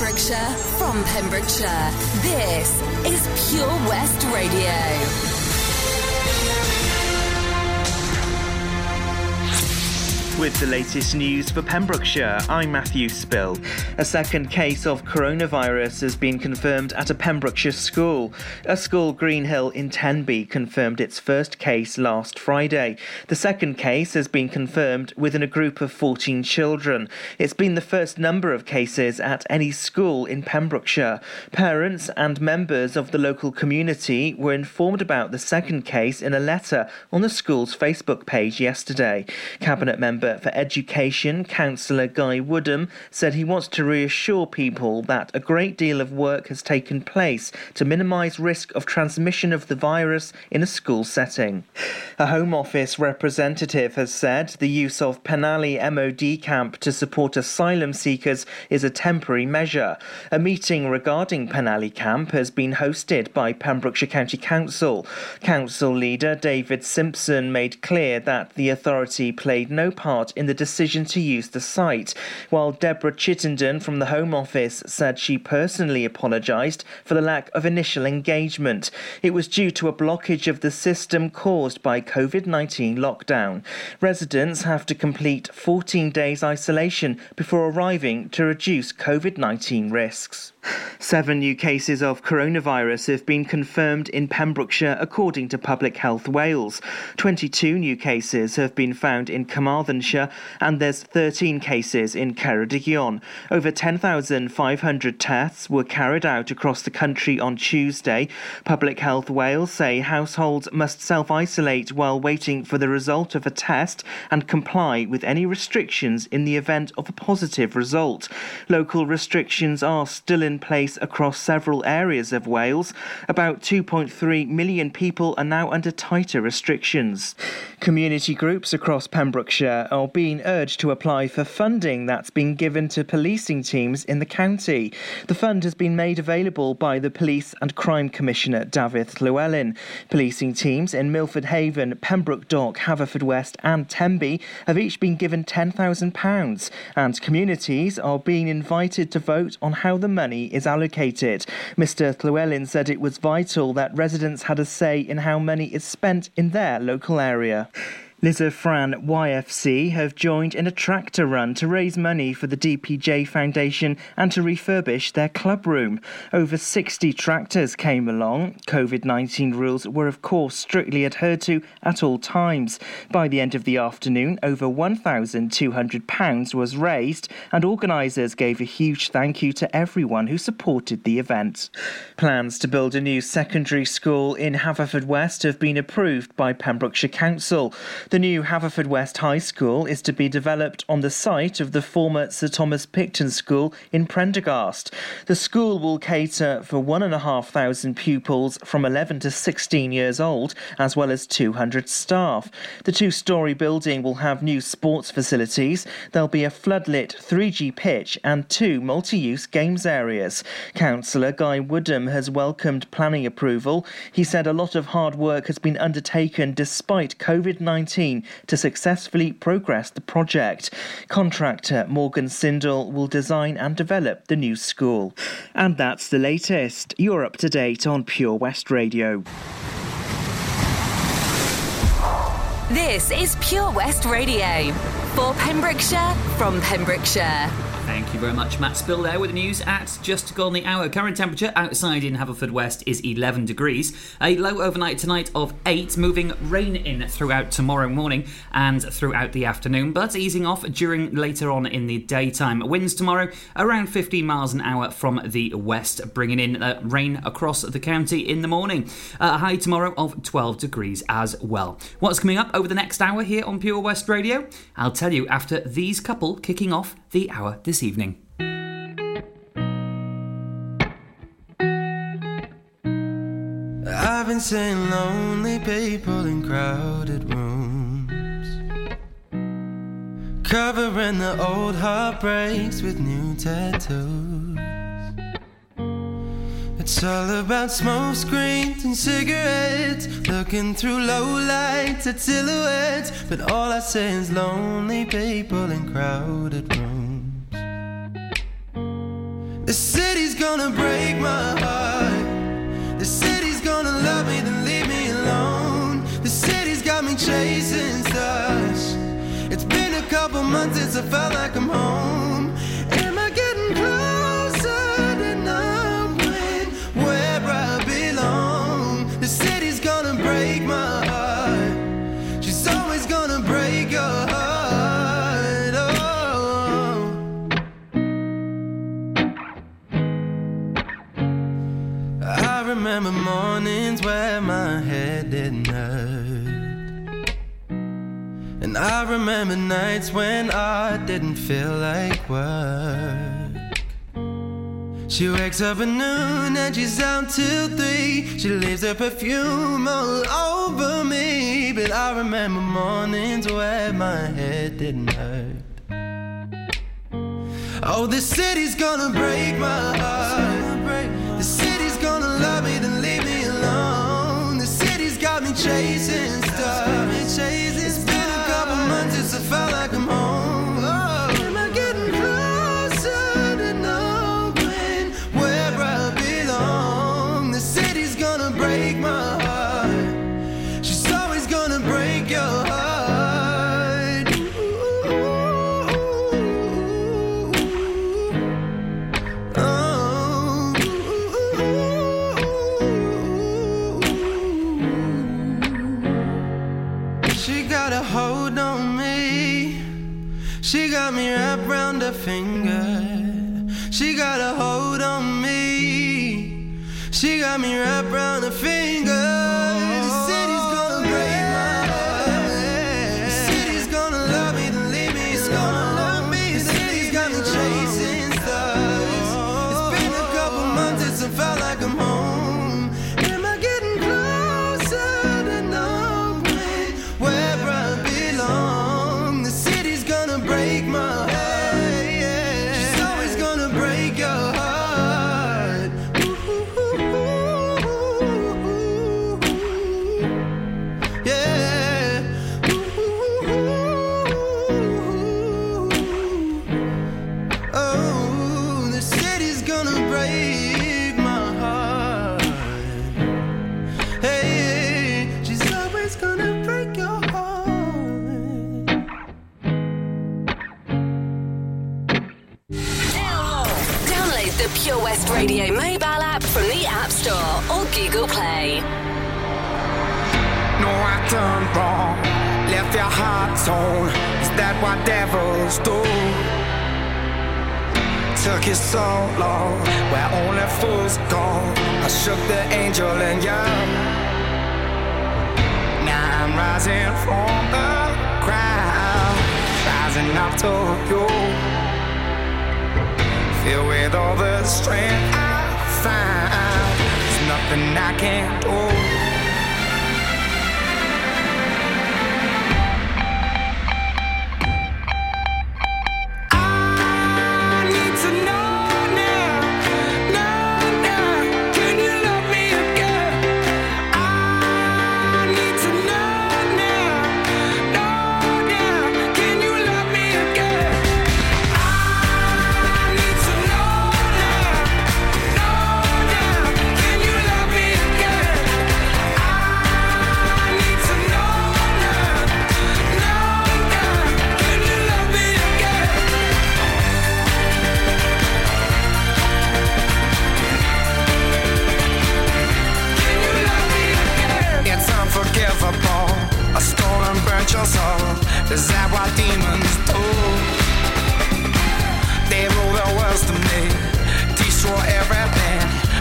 Pembrokeshire, from Pembrokeshire. This is Pure West Radio. With the latest news for Pembrokeshire, I'm Matthew Spill. A second case of coronavirus has been confirmed at a Pembrokeshire school. A school, Greenhill in Tenby, confirmed its first case last Friday. The second case has been confirmed within a group of 14 children. It's been the first number of cases at any school in Pembrokeshire. Parents and members of the local community were informed about the second case in a letter on the school's Facebook page yesterday. Cabinet member for Education, Councillor Guy Woodham, said he wants to reassure people that a great deal of work has taken place to minimise risk of transmission of the virus in a school setting. A Home Office representative has said the use of Penally MOD camp to support asylum seekers is a temporary measure. A meeting regarding Penally camp has been hosted by Pembrokeshire County Council. Council leader David Simpson made clear that the authority played no part part in the decision to use the site, while Deborah Chittenden from the Home Office said she personally apologised for the lack of initial engagement. It was due to a blockage of the system caused by COVID 19 lockdown. Residents have to complete 14 days isolation before arriving to reduce COVID 19 risks. Seven new cases of coronavirus have been confirmed in Pembrokeshire, according to Public Health Wales. 22 new cases have been found in Carmarthenshire, and there's 13 cases in Ceredigion. Over 10,500 tests were carried out across the country on Tuesday. Public Health Wales say households must self isolate while waiting for the result of a test and comply with any restrictions in the event of a positive result. Local restrictions are still in in place across several areas of Wales. About 2.3 million people are now under tighter restrictions. Community groups across Pembrokeshire are being urged to apply for funding that's been given to policing teams in the county. The fund has been made available by the Police and Crime Commissioner Dafydd Llywelyn. Policing teams in Milford Haven, Pembroke Dock, Haverfordwest, and Tenby have each been given £10,000, and communities are being invited to vote on how the money is allocated. Mr. Llywelyn said it was vital that residents had a say in how money is spent in their local area. Fran YFC have joined in a tractor run to raise money for the DPJ Foundation and to refurbish their club room. Over 60 tractors came along. COVID 19 rules were, of course, strictly adhered to at all times. By the end of the afternoon, over £1,200 was raised, and organisers gave a huge thank you to everyone who supported the event. Plans to build a new secondary school in Haverfordwest have been approved by Pembrokeshire Council. The new Haverfordwest High School is to be developed on the site of the former Sir Thomas Picton School in Prendergast. The school will cater for 1,500 pupils from 11 to 16 years old, as well as 200 staff. The two story building will have new sports facilities. There'll be a floodlit 3G pitch and two multi use games areas. Councillor Guy Woodham has welcomed planning approval. He said a lot of hard work has been undertaken despite COVID 19 to successfully progress the project. Contractor Morgan Sindall will design and develop the new school. And that's the latest. You're up to date on Pure West Radio. This is Pure West Radio for Pembrokeshire from Pembrokeshire. Thank you very much, Matt Spill there with the news at just gone the hour. Current temperature outside in Haverfordwest is 11 degrees. A low overnight tonight of 8, moving rain in throughout tomorrow morning and throughout the afternoon, but easing off during later on in the daytime. Winds tomorrow around 15 miles an hour from the west, bringing in uh, rain across the county in the morning. A high tomorrow of 12 degrees as well. What's coming up over the next hour here on Pure West Radio? I'll tell you after these couple kicking off the hour this evening. I've been seeing lonely people in crowded rooms, covering the old heartbreaks with new tattoos. It's all about smoke screens and cigarettes, looking through low lights at silhouettes. But all I see is lonely people in crowded rooms. The city's gonna break my heart. The city's gonna love me, then leave me alone. The city's got me chasing stars. It's been a couple months since I felt like I'm home. the mornings where my head didn't hurt. And I remember nights when I didn't feel like work. She wakes up at noon and she's out till three. She leaves her perfume all over me. But I remember mornings where my head didn't hurt. Oh, this city's gonna break my heart. chasing. me right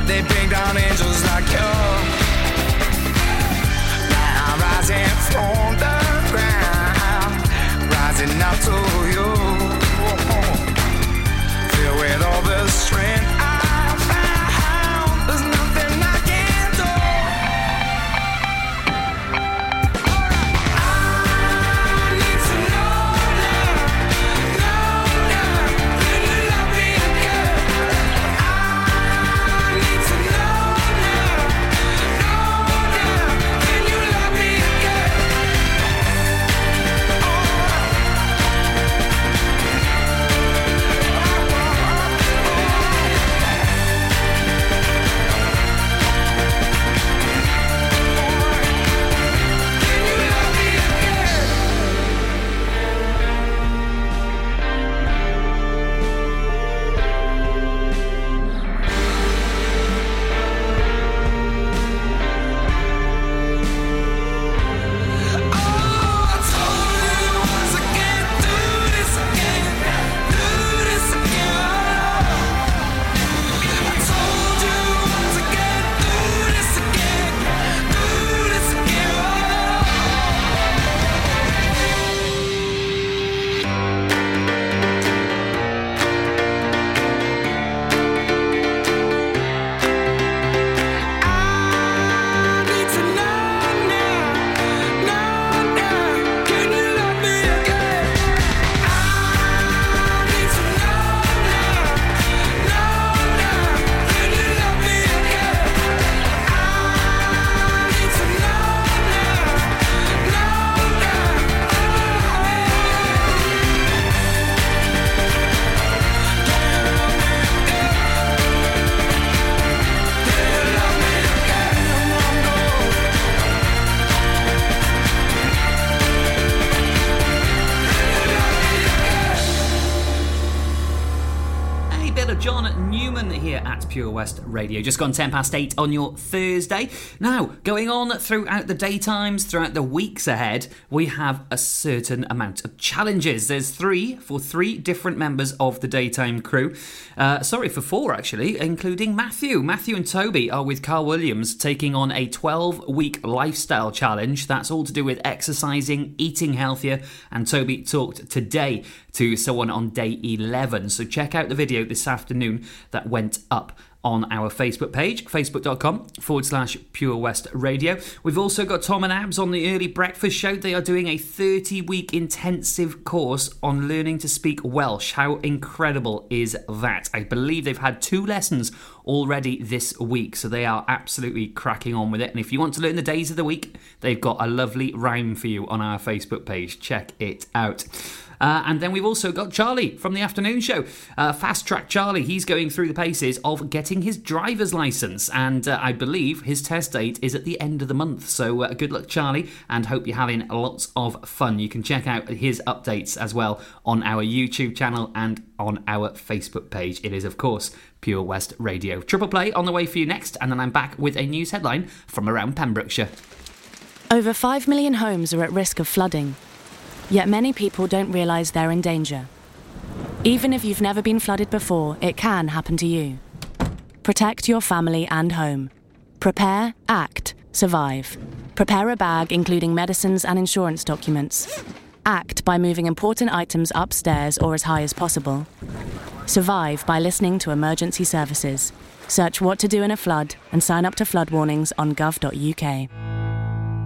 They bring down angels like you. Pure West Radio. Just gone 10 past 8 on your Thursday. Now, going on throughout the daytimes, throughout the weeks ahead, we have a certain amount of challenges. There's three for three different members of the daytime crew. Uh, sorry, for four actually, including Matthew. Matthew and Toby are with Carl Williams taking on a 12 week lifestyle challenge. That's all to do with exercising, eating healthier, and Toby talked today to someone on day 11. So check out the video this afternoon that went up on our Facebook page, facebook.com forward slash Pure West Radio. We've also got Tom and Abs on the Early Breakfast Show. They are doing a 30 week intensive course on learning to speak Welsh. How incredible is that? I believe they've had two lessons already this week, so they are absolutely cracking on with it. And if you want to learn the days of the week, they've got a lovely rhyme for you on our Facebook page. Check it out. Uh, and then we've also got Charlie from the afternoon show. Uh, Fast Track Charlie, he's going through the paces of getting his driver's license. And uh, I believe his test date is at the end of the month. So uh, good luck, Charlie, and hope you're having lots of fun. You can check out his updates as well on our YouTube channel and on our Facebook page. It is, of course, Pure West Radio. Triple play on the way for you next, and then I'm back with a news headline from around Pembrokeshire. Over 5 million homes are at risk of flooding. Yet many people don't realise they're in danger. Even if you've never been flooded before, it can happen to you. Protect your family and home. Prepare, act, survive. Prepare a bag including medicines and insurance documents. Act by moving important items upstairs or as high as possible. Survive by listening to emergency services. Search what to do in a flood and sign up to flood warnings on gov.uk.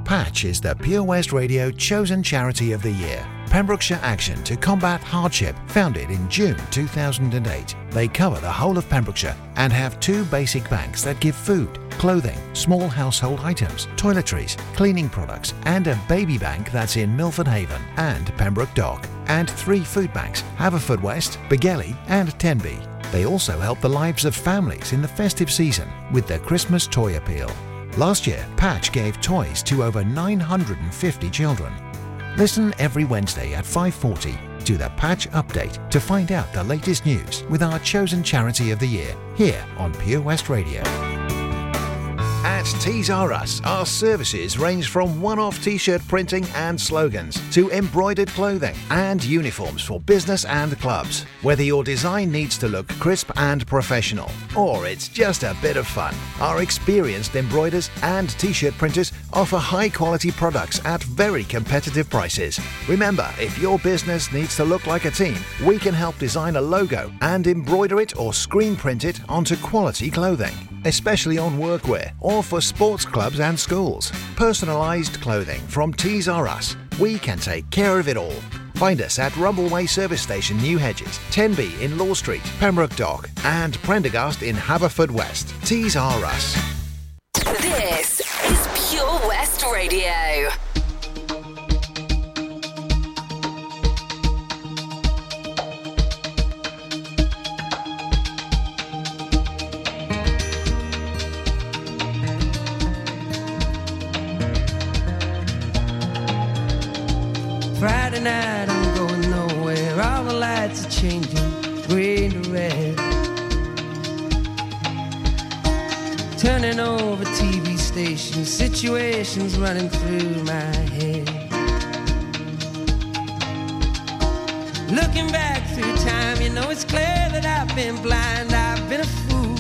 Patch is the Pure West Radio chosen charity of the year. Pembrokeshire Action to Combat Hardship, founded in June 2008. They cover the whole of Pembrokeshire and have two basic banks that give food, clothing, small household items, toiletries, cleaning products, and a baby bank that's in Milford Haven and Pembroke Dock. And three food banks Haverfordwest, Begelly, and Tenby. They also help the lives of families in the festive season with their Christmas toy appeal. Last year, Patch gave toys to over 950 children. Listen every Wednesday at 5:40 to the Patch Update to find out the latest news with our chosen charity of the year here on Pure West Radio. At Tees R Us, our services range from one-off t-shirt printing and slogans to embroidered clothing and uniforms for business and clubs. Whether your design needs to look crisp and professional or it's just a bit of fun, our experienced embroiders and t-shirt printers offer high-quality products at very competitive prices. Remember, if your business needs to look like a team, we can help design a logo and embroider it or screen print it onto quality clothing especially on workwear or for sports clubs and schools. Personalised clothing from Tees R Us. We can take care of it all. Find us at Rumbleway Service Station, New Hedges, 10B in Law Street, Pembroke Dock, and Prendergast in Haverfordwest. Tees R Us. This is Pure West Radio. Situations running through my head. Looking back through time, you know it's clear that I've been blind, I've been a fool.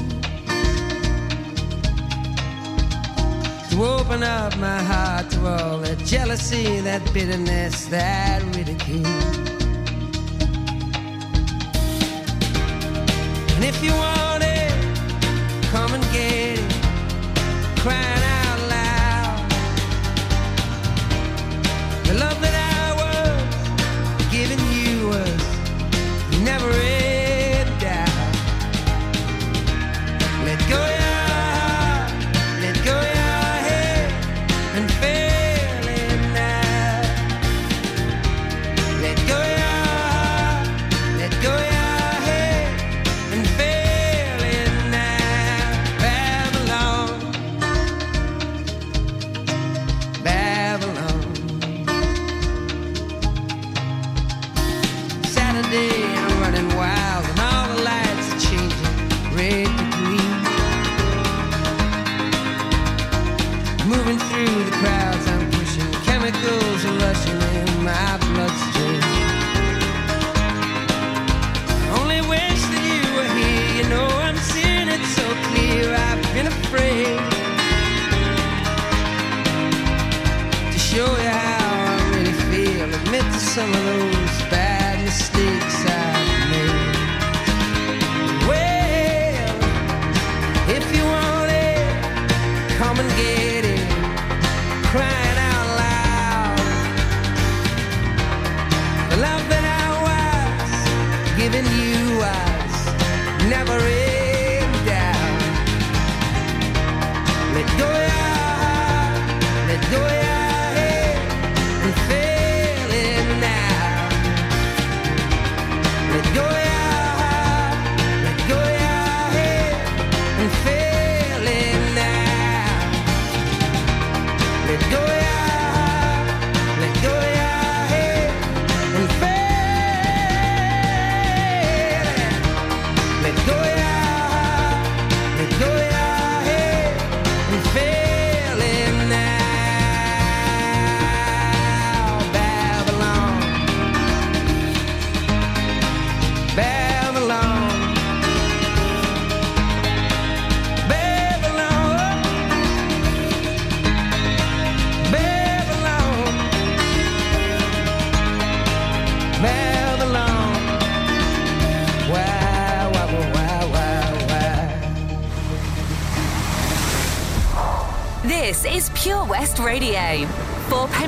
To open up my heart to all that jealousy, that bitterness, that ridicule. And if you want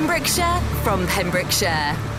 Pembrokeshire, from Pembrokeshire.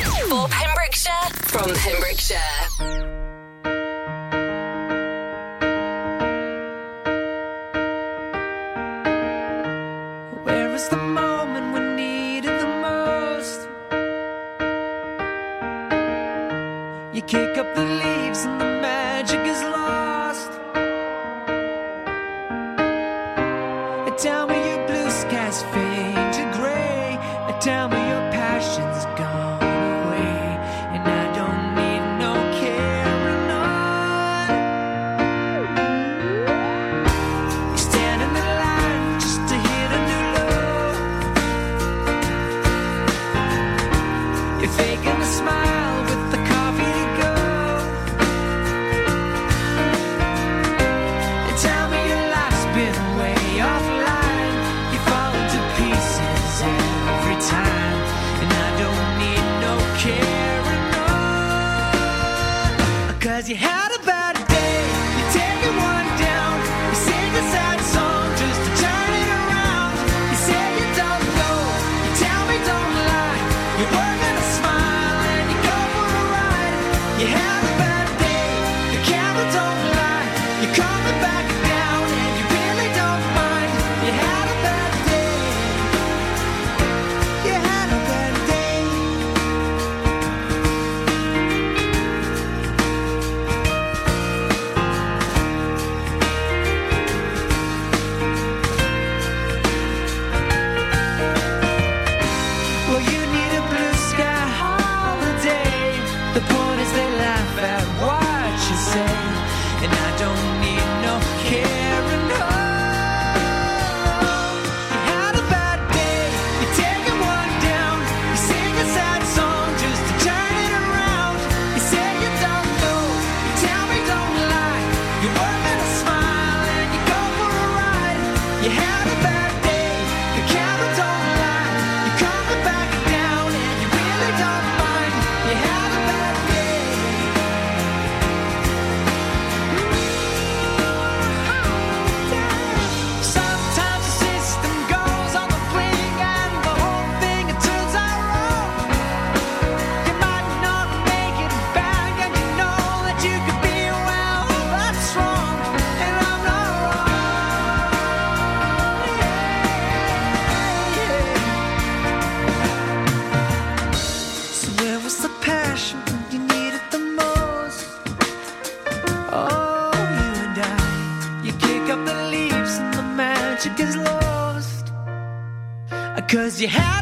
Drive for Pembrokeshire from Pembrokeshire. What you had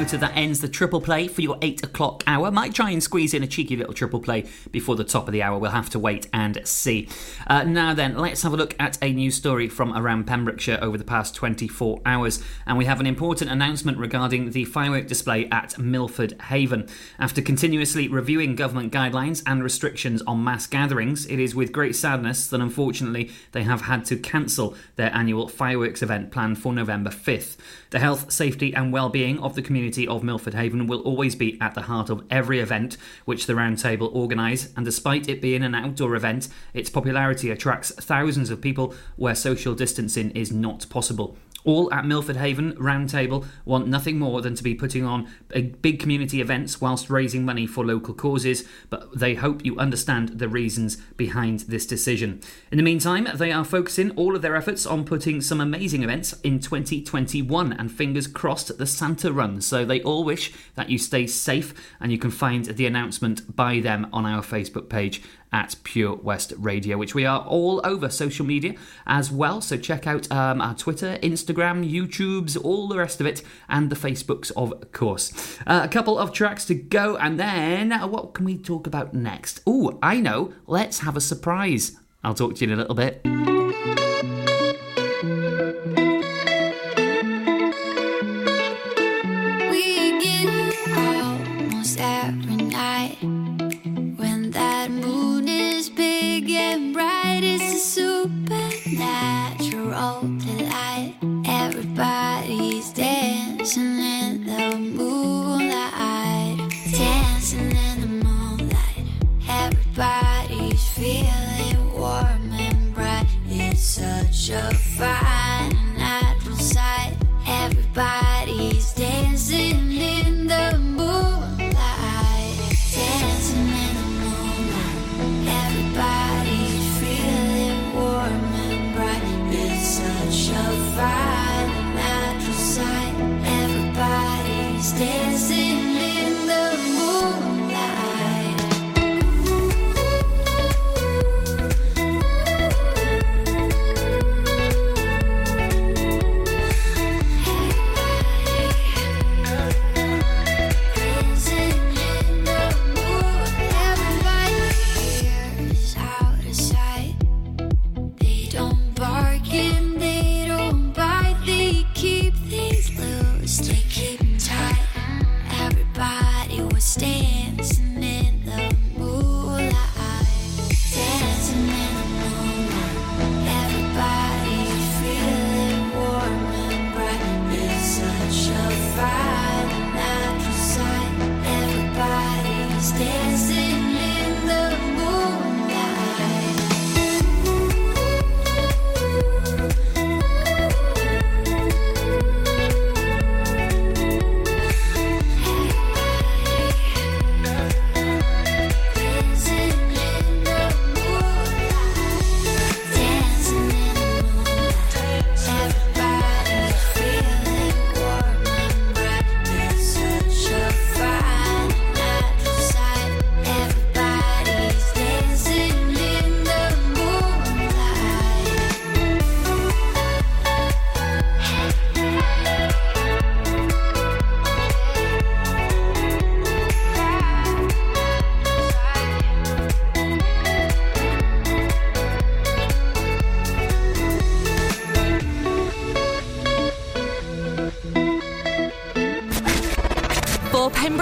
that ends the triple play for your 8 o'clock hour. Might try and squeeze in a cheeky little triple play before the top of the hour. We'll have to wait and see. Uh, now then, let's have a look at a news story from around Pembrokeshire over the past 24 hours. And we have an important announcement regarding the firework display at Milford Haven. After continuously reviewing government guidelines and restrictions on mass gatherings, it is with great sadness that unfortunately they have had to cancel their annual fireworks event planned for November 5th. The health, safety, and well-being of the community of Milford Haven will always be at the heart of every event which the Roundtable organise, and despite it being an outdoor event, its popularity attracts thousands of people where social distancing is not possible. All at Milford Haven Roundtable want nothing more than to be putting on big community events whilst raising money for local causes, but they hope you understand the reasons behind this decision. In the meantime, they are focusing all of their efforts on putting some amazing events in 2021 and fingers crossed the Santa Run. So they all wish that you stay safe and you can find the announcement by them on our Facebook page at Pure West Radio, which we are all over social media as well. So check out um, our Twitter, Instagram, YouTube's, all the rest of it, and the Facebooks, of course. Uh, a couple of tracks to go, and then uh, what can we talk about next? Oh, I know. Let's have a surprise. I'll talk to you in a little bit. natural delight. Everybody's dancing in the moonlight, dancing in the moonlight. Everybody's feeling warm and bright. It's such a fine natural sight. Everybody.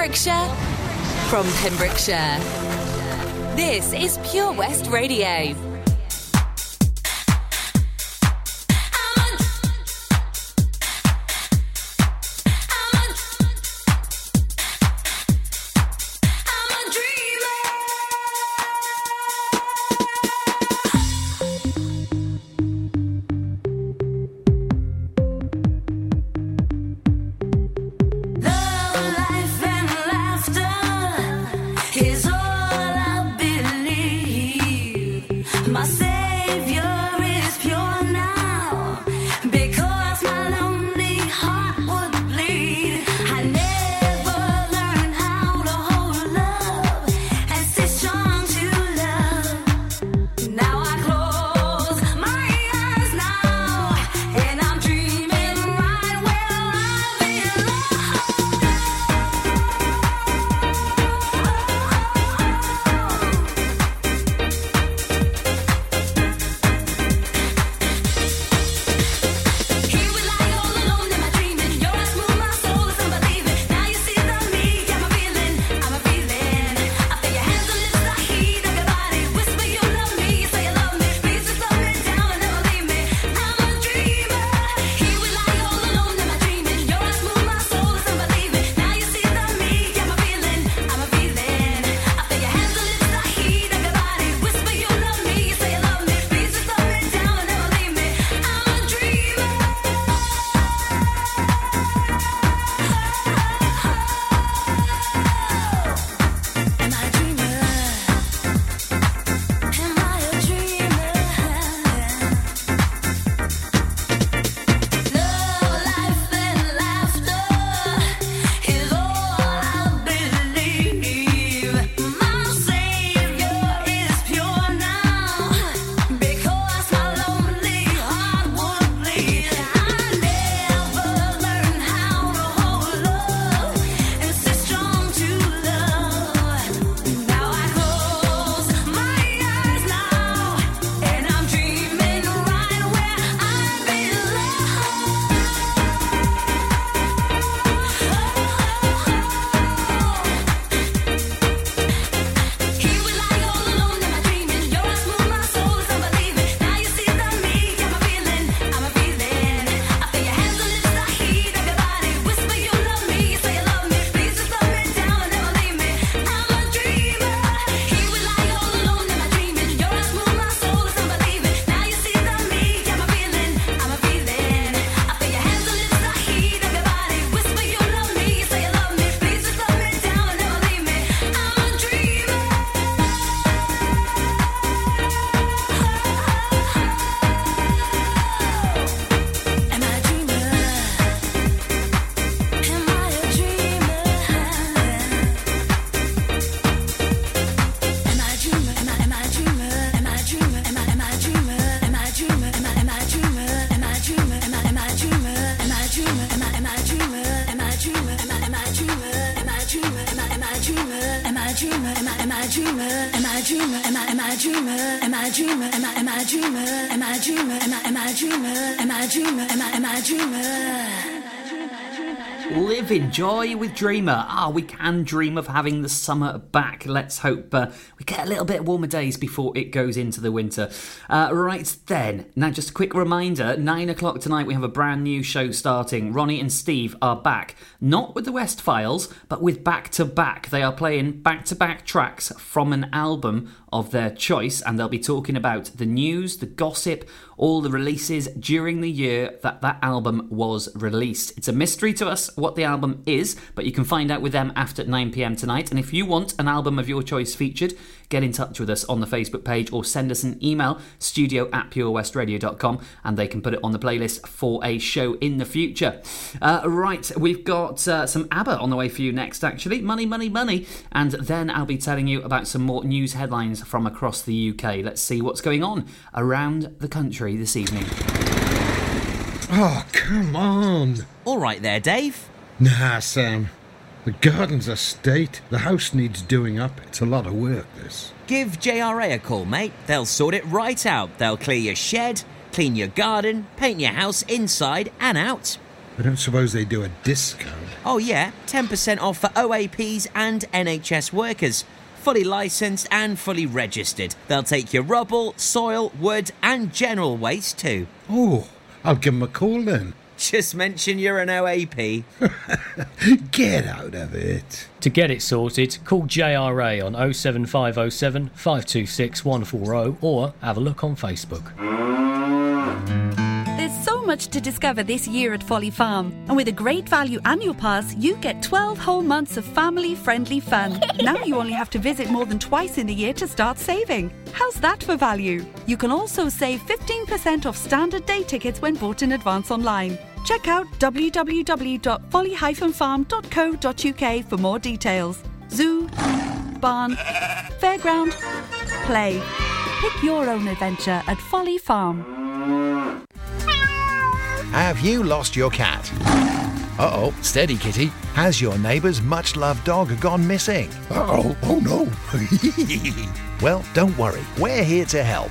Pembrokeshire, from Pembrokeshire. This is Pure West Radio. Am I a dreamer? Am I a dreamer? Am I a dreamer? Am I a dreamer? Am I a dreamer? Am I a dreamer? Live in joy with Dreamer. Ah, we can dream of having the summer back. Let's hope uh, we get a little bit warmer days before it goes into the winter. Uh, right then, now just a quick reminder: nine o'clock tonight we have a brand new show starting. Ronnie and Steve are back, not with the West Files, but with Back to Back. They are playing back-to-back tracks from an album of their choice, and they'll be talking about the news, the gossip, all the releases during the year that that album was released. It's a mystery to us what the album is, but you can find out with them after 9 pm tonight. And if you want an album of your choice featured, get in touch with us on the Facebook page or send us an email, studio at purewestradio.com, and they can put it on the playlist for a show in the future. Uh, right, we've got uh, some ABBA on the way for you next, actually. Money, money, money. And then I'll be telling you about some more news headlines from across the UK. Let's see what's going on around the country this evening. Oh, come on. All right there, Dave. Nah, Sam. The garden's a state. The house needs doing up. It's a lot of work, this. Give JRA a call, mate. They'll sort it right out. They'll clear your shed, clean your garden, paint your house inside and out. I don't suppose they do a discount. Oh, yeah, 10% off for OAPs and NHS workers. Fully licensed and fully registered. They'll take your rubble, soil, wood, and general waste too. Oh, I'll give them a call then. Just mention you're an OAP. Get out of it. To get it sorted, call JRA on 07507 526 140 or have a look on Facebook. Much to discover this year at Folly Farm. And with a great value annual pass, you get 12 whole months of family friendly fun. now you only have to visit more than twice in the year to start saving. How's that for value? You can also save 15% off standard day tickets when bought in advance online. Check out www.folly-farm.co.uk for more details. Zoo, barn, fairground, play. Pick your own adventure at Folly Farm. Have you lost your cat? Uh oh, steady kitty. Has your neighbour's much loved dog gone missing? Uh oh, oh no. well, don't worry, we're here to help.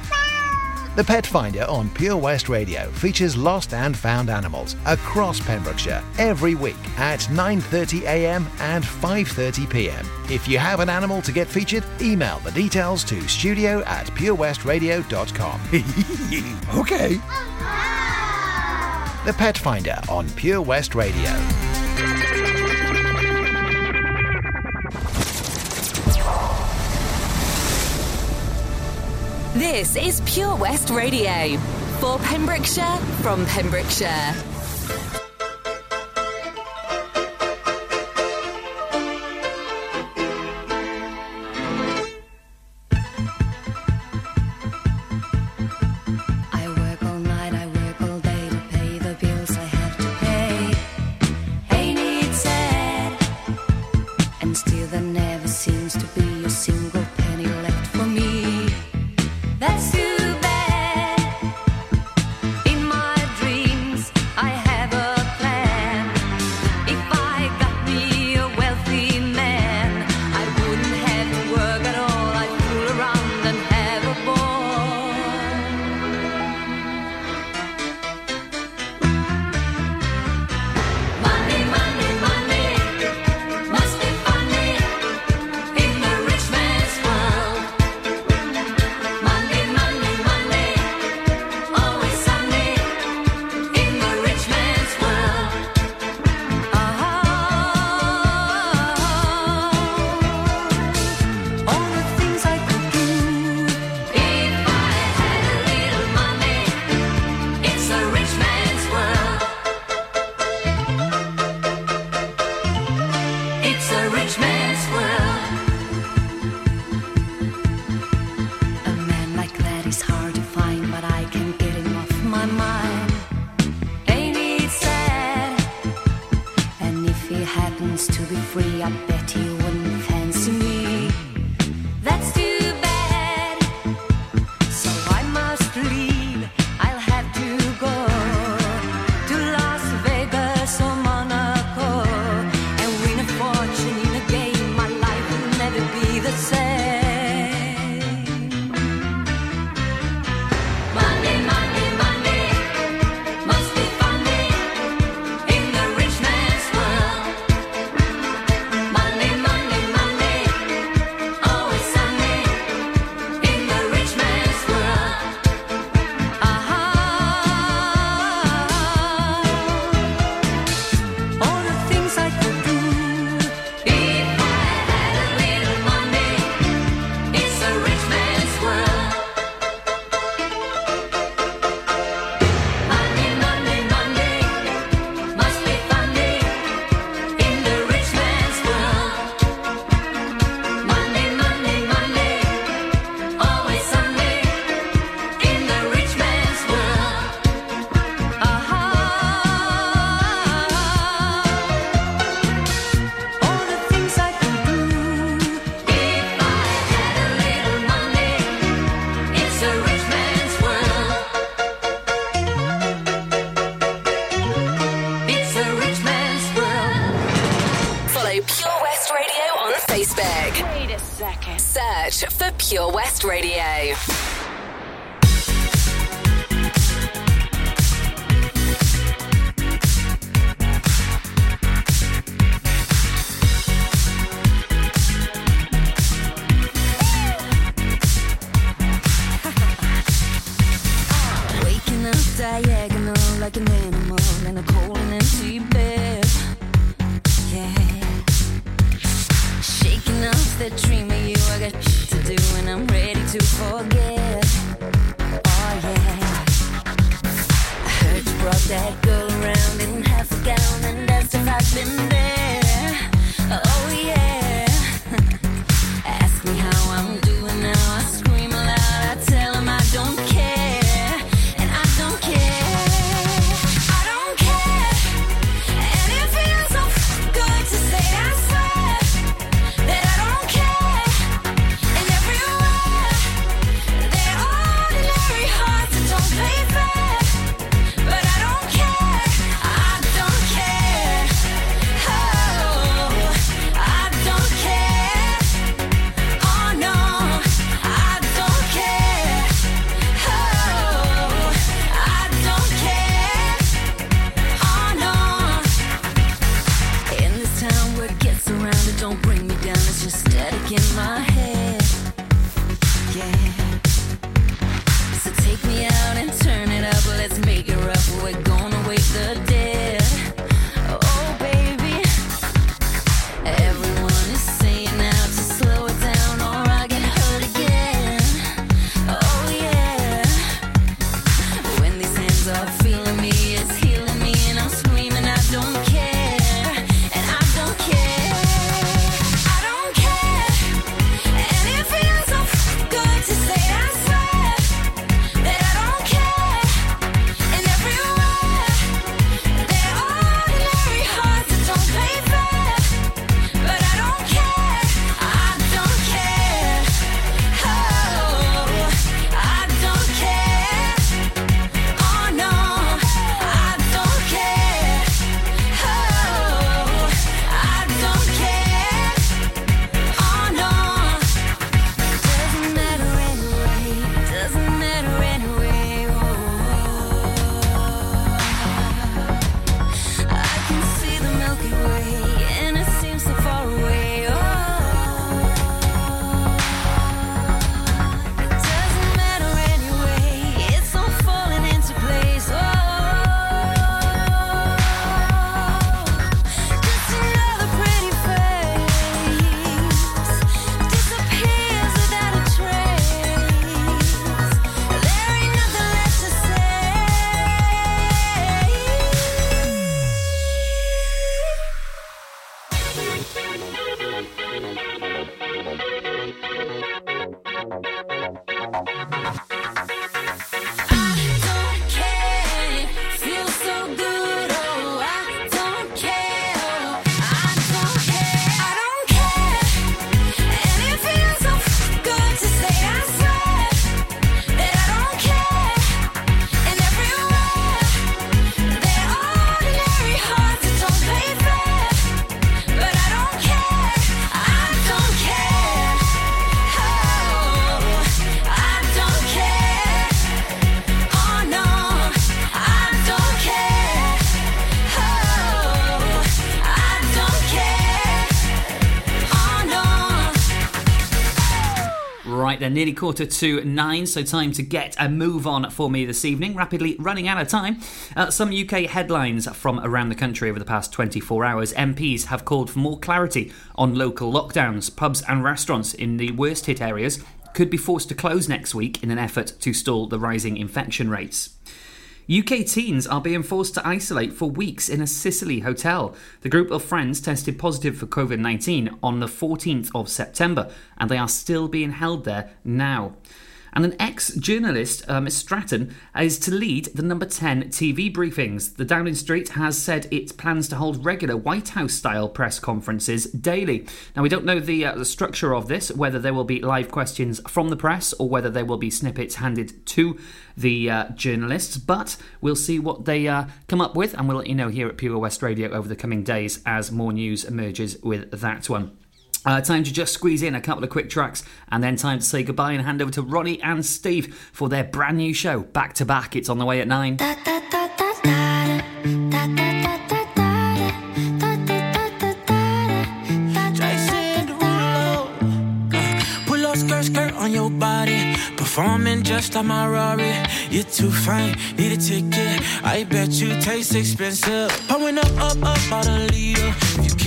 The Pet Finder on Pure West Radio features lost and found animals across Pembrokeshire every week at 9:30 a.m. and 5:30 p.m. If you have an animal to get featured, email the details to studio at purewestradio.com. okay. The Pet Finder on Pure West Radio. This is Pure West Radio. For Pembrokeshire, from Pembrokeshire. Quarter to nine, so time to get a move on for me this evening. Rapidly running out of time. Uh, some UK headlines from around the country over the past 24 hours. MPs have called for more clarity on local lockdowns. Pubs and restaurants in the worst hit areas could be forced to close next week in an effort to stall the rising infection rates. UK teens are being forced to isolate for weeks in a Sicily hotel. The group of friends tested positive for COVID 19 on the 14th of September, and they are still being held there now. And an ex journalist, uh, Miss Stratton, is to lead the number 10 TV briefings. The Downing Street has said it plans to hold regular White House style press conferences daily. Now, we don't know the, uh, the structure of this, whether there will be live questions from the press or whether there will be snippets handed to the uh, journalists, but we'll see what they uh, come up with and we'll let you know here at Pure West Radio over the coming days as more news emerges with that one. Uh, time to just squeeze in a couple of quick tracks and then time to say goodbye and hand over to Ronnie and Steve for their brand new show, Back to Back. It's on the way at nine. On your body. Performing just like my Rari. You're too fine, need a ticket. I bet you taste expensive. Up, up, up, a liter. If you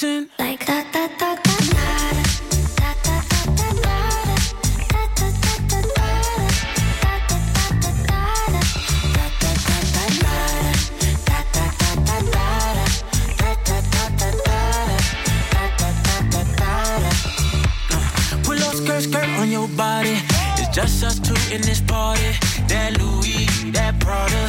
Dancing. Like that, that, that, that. Up skirt, skirt on your body. It's just us two in this party. That Louis, that Prada,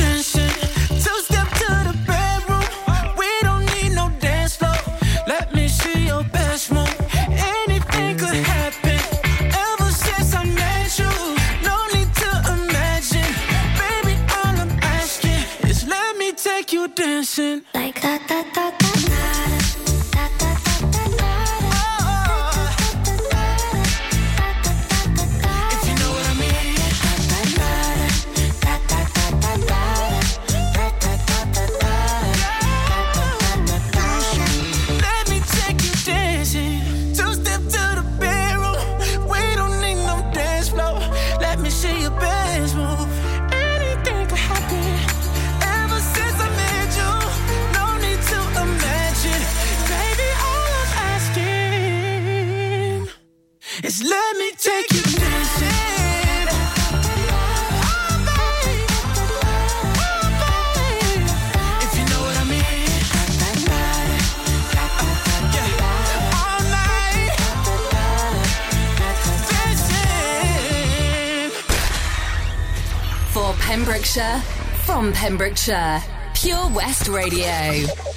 Pembrokeshire, Pure West Radio.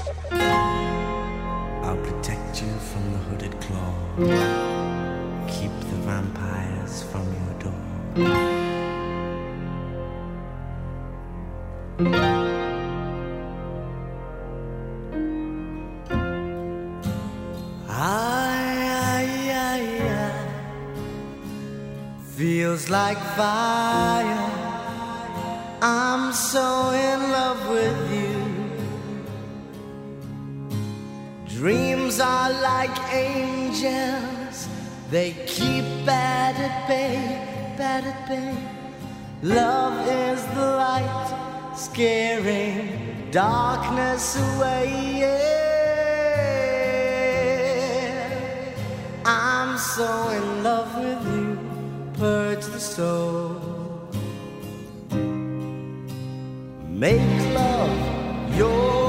Love with you. Dreams are like angels, they keep bad at bay, bad at bay. Love is the light, scaring darkness away. Yeah. I'm so in love with you, purge the soul. Make love your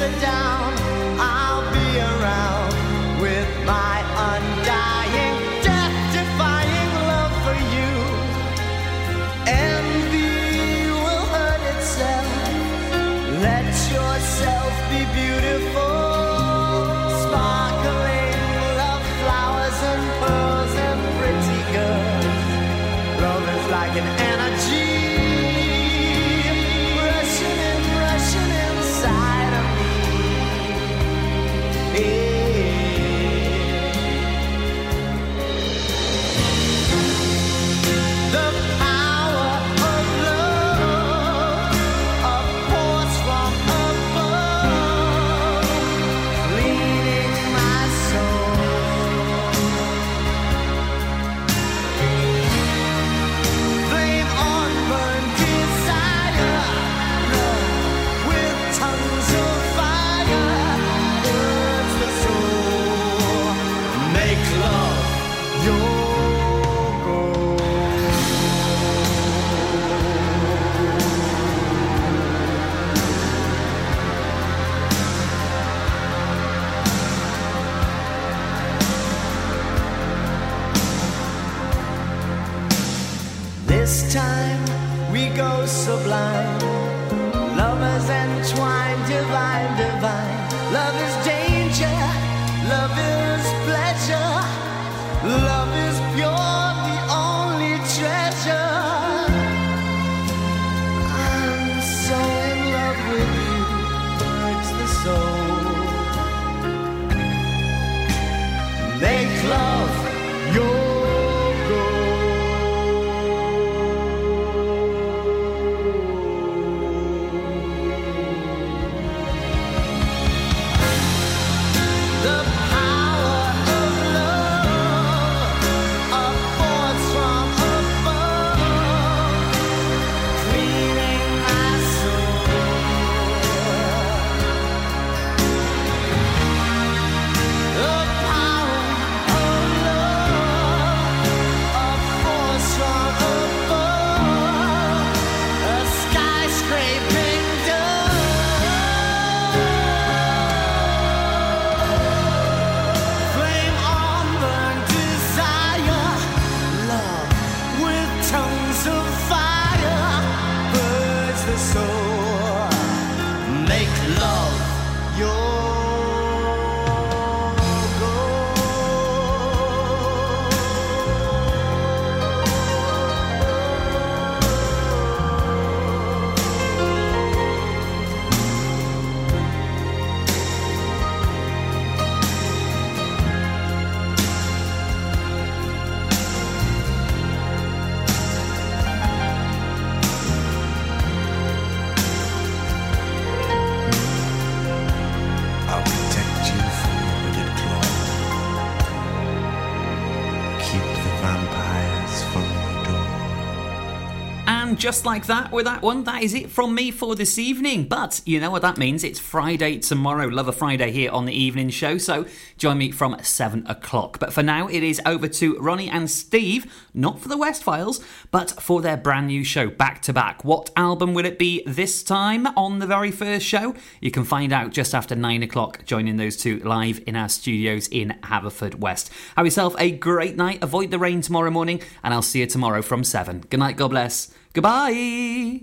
are down, I'll be around with my just like that, with that one, that is it from me for this evening. But you know what that means? It's Friday tomorrow, Love a Friday here on the evening show. So join me from 7 o'clock. But for now, it is over to Ronnie and Steve, not for the West Files, but for their brand new show, back to back. What album will it be this time on the very first show? You can find out just after 9 o'clock, joining those two live in our studios in Haverfordwest. Have yourself a great night. Avoid the rain tomorrow morning, and I'll see you tomorrow from 7. Good night, God bless. Goodbye.